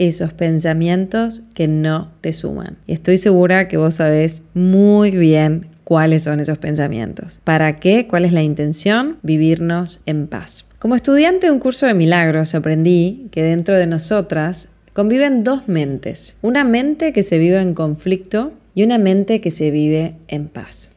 esos pensamientos que no te suman. Y estoy segura que vos sabés muy bien cuáles son esos pensamientos. ¿Para qué? ¿Cuál es la intención? Vivirnos en paz. Como estudiante de un curso de milagros aprendí que dentro de nosotras conviven dos mentes. Una mente que se vive en conflicto y una mente que se vive en paz.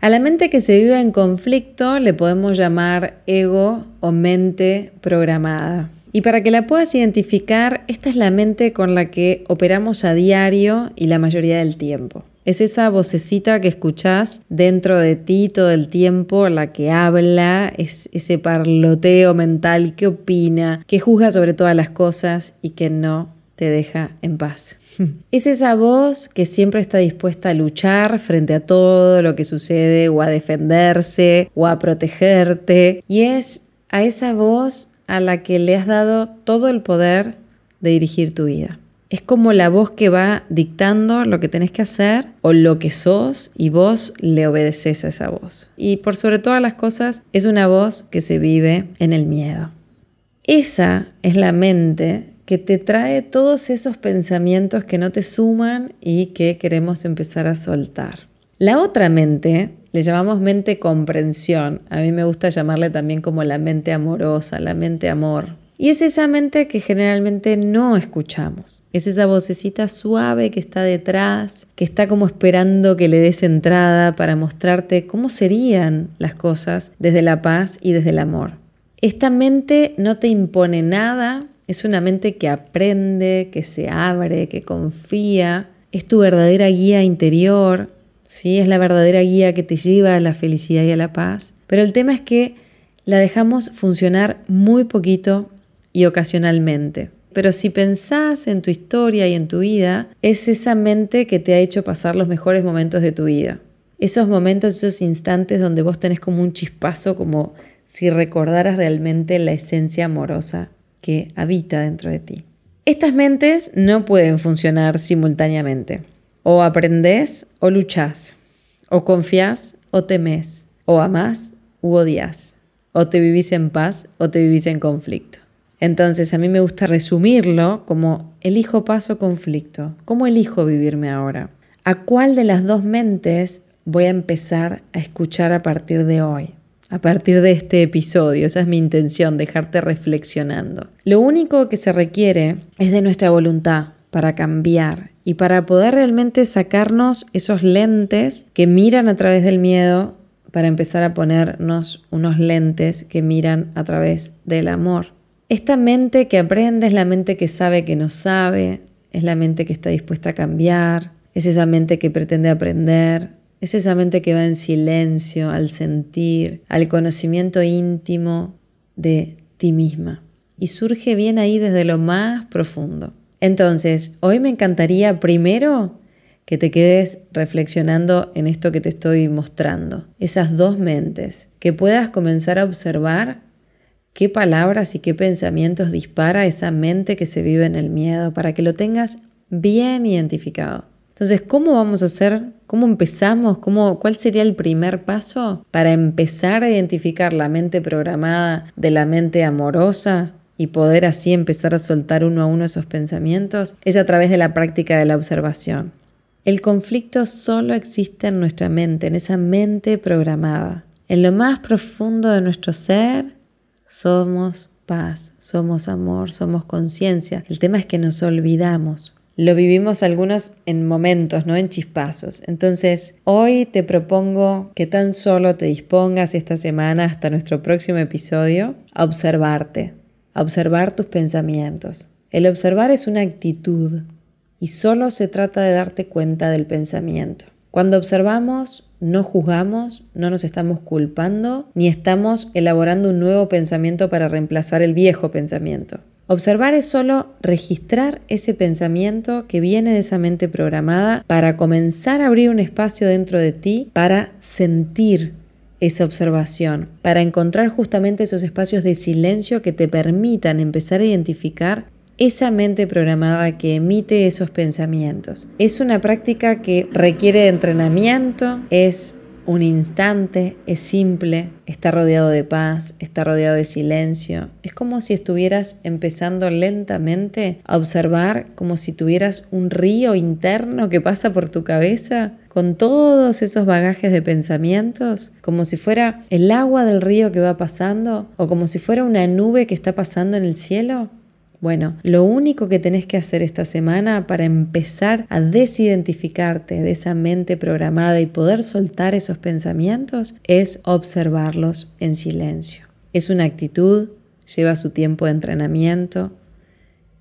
A la mente que se vive en conflicto le podemos llamar ego o mente programada. Y para que la puedas identificar, esta es la mente con la que operamos a diario y la mayoría del tiempo. Es esa vocecita que escuchás dentro de ti todo el tiempo, la que habla, es ese parloteo mental que opina, que juzga sobre todas las cosas y que no te deja en paz. Es esa voz que siempre está dispuesta a luchar frente a todo lo que sucede o a defenderse o a protegerte. Y es a esa voz a la que le has dado todo el poder de dirigir tu vida. Es como la voz que va dictando lo que tenés que hacer o lo que sos y vos le obedeces a esa voz. Y por sobre todas las cosas es una voz que se vive en el miedo. Esa es la mente que te trae todos esos pensamientos que no te suman y que queremos empezar a soltar. La otra mente le llamamos mente comprensión. A mí me gusta llamarle también como la mente amorosa, la mente amor. Y es esa mente que generalmente no escuchamos. Es esa vocecita suave que está detrás, que está como esperando que le des entrada para mostrarte cómo serían las cosas desde la paz y desde el amor. Esta mente no te impone nada, es una mente que aprende, que se abre, que confía, es tu verdadera guía interior, ¿sí? Es la verdadera guía que te lleva a la felicidad y a la paz. Pero el tema es que la dejamos funcionar muy poquito y ocasionalmente. Pero si pensás en tu historia y en tu vida, es esa mente que te ha hecho pasar los mejores momentos de tu vida. Esos momentos, esos instantes donde vos tenés como un chispazo, como si recordaras realmente la esencia amorosa que habita dentro de ti. Estas mentes no pueden funcionar simultáneamente. O aprendés o luchás, o confías o temes, o amás u odias, o te vivís en paz o te vivís en conflicto. Entonces a mí me gusta resumirlo como elijo paz o conflicto. ¿Cómo elijo vivirme ahora? ¿A cuál de las dos mentes voy a empezar a escuchar a partir de hoy? A partir de este episodio, esa es mi intención, dejarte reflexionando. Lo único que se requiere es de nuestra voluntad para cambiar y para poder realmente sacarnos esos lentes que miran a través del miedo para empezar a ponernos unos lentes que miran a través del amor. Esta mente que aprende es la mente que sabe que no sabe, es la mente que está dispuesta a cambiar, es esa mente que pretende aprender, es esa mente que va en silencio al sentir, al conocimiento íntimo de ti misma. Y surge bien ahí desde lo más profundo. Entonces, hoy me encantaría primero que te quedes reflexionando en esto que te estoy mostrando, esas dos mentes, que puedas comenzar a observar qué palabras y qué pensamientos dispara esa mente que se vive en el miedo, para que lo tengas bien identificado. Entonces, ¿cómo vamos a hacer? ¿Cómo empezamos? ¿Cómo, ¿Cuál sería el primer paso para empezar a identificar la mente programada de la mente amorosa y poder así empezar a soltar uno a uno esos pensamientos es a través de la práctica de la observación. El conflicto solo existe en nuestra mente, en esa mente programada. En lo más profundo de nuestro ser somos paz, somos amor, somos conciencia. El tema es que nos olvidamos. Lo vivimos algunos en momentos, no en chispazos. Entonces, hoy te propongo que tan solo te dispongas esta semana hasta nuestro próximo episodio a observarte, observar tus pensamientos. El observar es una actitud y solo se trata de darte cuenta del pensamiento. Cuando observamos, no juzgamos, no nos estamos culpando, ni estamos elaborando un nuevo pensamiento para reemplazar el viejo pensamiento. Observar es solo registrar ese pensamiento que viene de esa mente programada para comenzar a abrir un espacio dentro de ti para sentir esa observación, para encontrar justamente esos espacios de silencio que te permitan empezar a identificar esa mente programada que emite esos pensamientos. Es una práctica que requiere de entrenamiento, es un instante, es simple, está rodeado de paz, está rodeado de silencio. Es como si estuvieras empezando lentamente a observar como si tuvieras un río interno que pasa por tu cabeza con todos esos bagajes de pensamientos, como si fuera el agua del río que va pasando o como si fuera una nube que está pasando en el cielo. Bueno, lo único que tenés que hacer esta semana para empezar a desidentificarte de esa mente programada y poder soltar esos pensamientos es observarlos en silencio. Es una actitud, lleva su tiempo de entrenamiento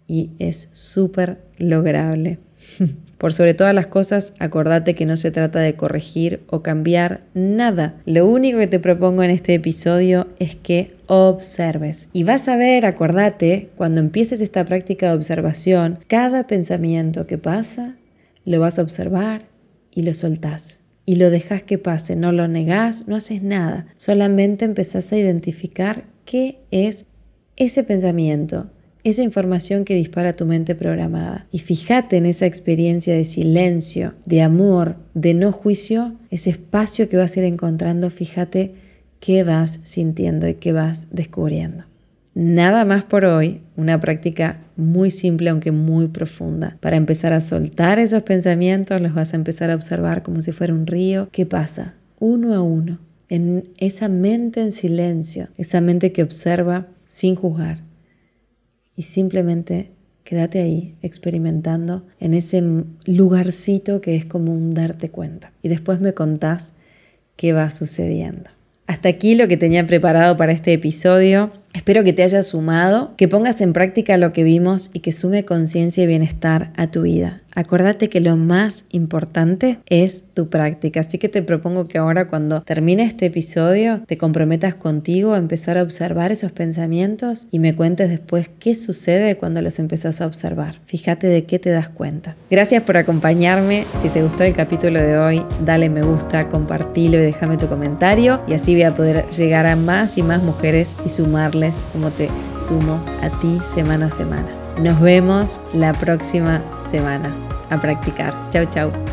y es súper lograble. Por sobre todas las cosas, acordate que no se trata de corregir o cambiar nada. Lo único que te propongo en este episodio es que observes. Y vas a ver, acordate, cuando empieces esta práctica de observación, cada pensamiento que pasa, lo vas a observar y lo soltás. Y lo dejas que pase, no lo negás, no haces nada. Solamente empezás a identificar qué es ese pensamiento esa información que dispara tu mente programada. Y fíjate en esa experiencia de silencio, de amor, de no juicio, ese espacio que vas a ir encontrando, fíjate qué vas sintiendo y qué vas descubriendo. Nada más por hoy, una práctica muy simple aunque muy profunda. Para empezar a soltar esos pensamientos, los vas a empezar a observar como si fuera un río. ¿Qué pasa? Uno a uno, en esa mente en silencio, esa mente que observa sin juzgar, y simplemente quédate ahí experimentando en ese lugarcito que es como un darte cuenta. Y después me contás qué va sucediendo. Hasta aquí lo que tenía preparado para este episodio. Espero que te haya sumado, que pongas en práctica lo que vimos y que sume conciencia y bienestar a tu vida. Acordate que lo más importante es tu práctica, así que te propongo que ahora cuando termine este episodio te comprometas contigo a empezar a observar esos pensamientos y me cuentes después qué sucede cuando los empezás a observar. Fíjate de qué te das cuenta. Gracias por acompañarme. Si te gustó el capítulo de hoy, dale me gusta, compartilo y déjame tu comentario y así voy a poder llegar a más y más mujeres y sumarles como te sumo a ti semana a semana. Nos vemos la próxima semana a practicar. Chau, chau.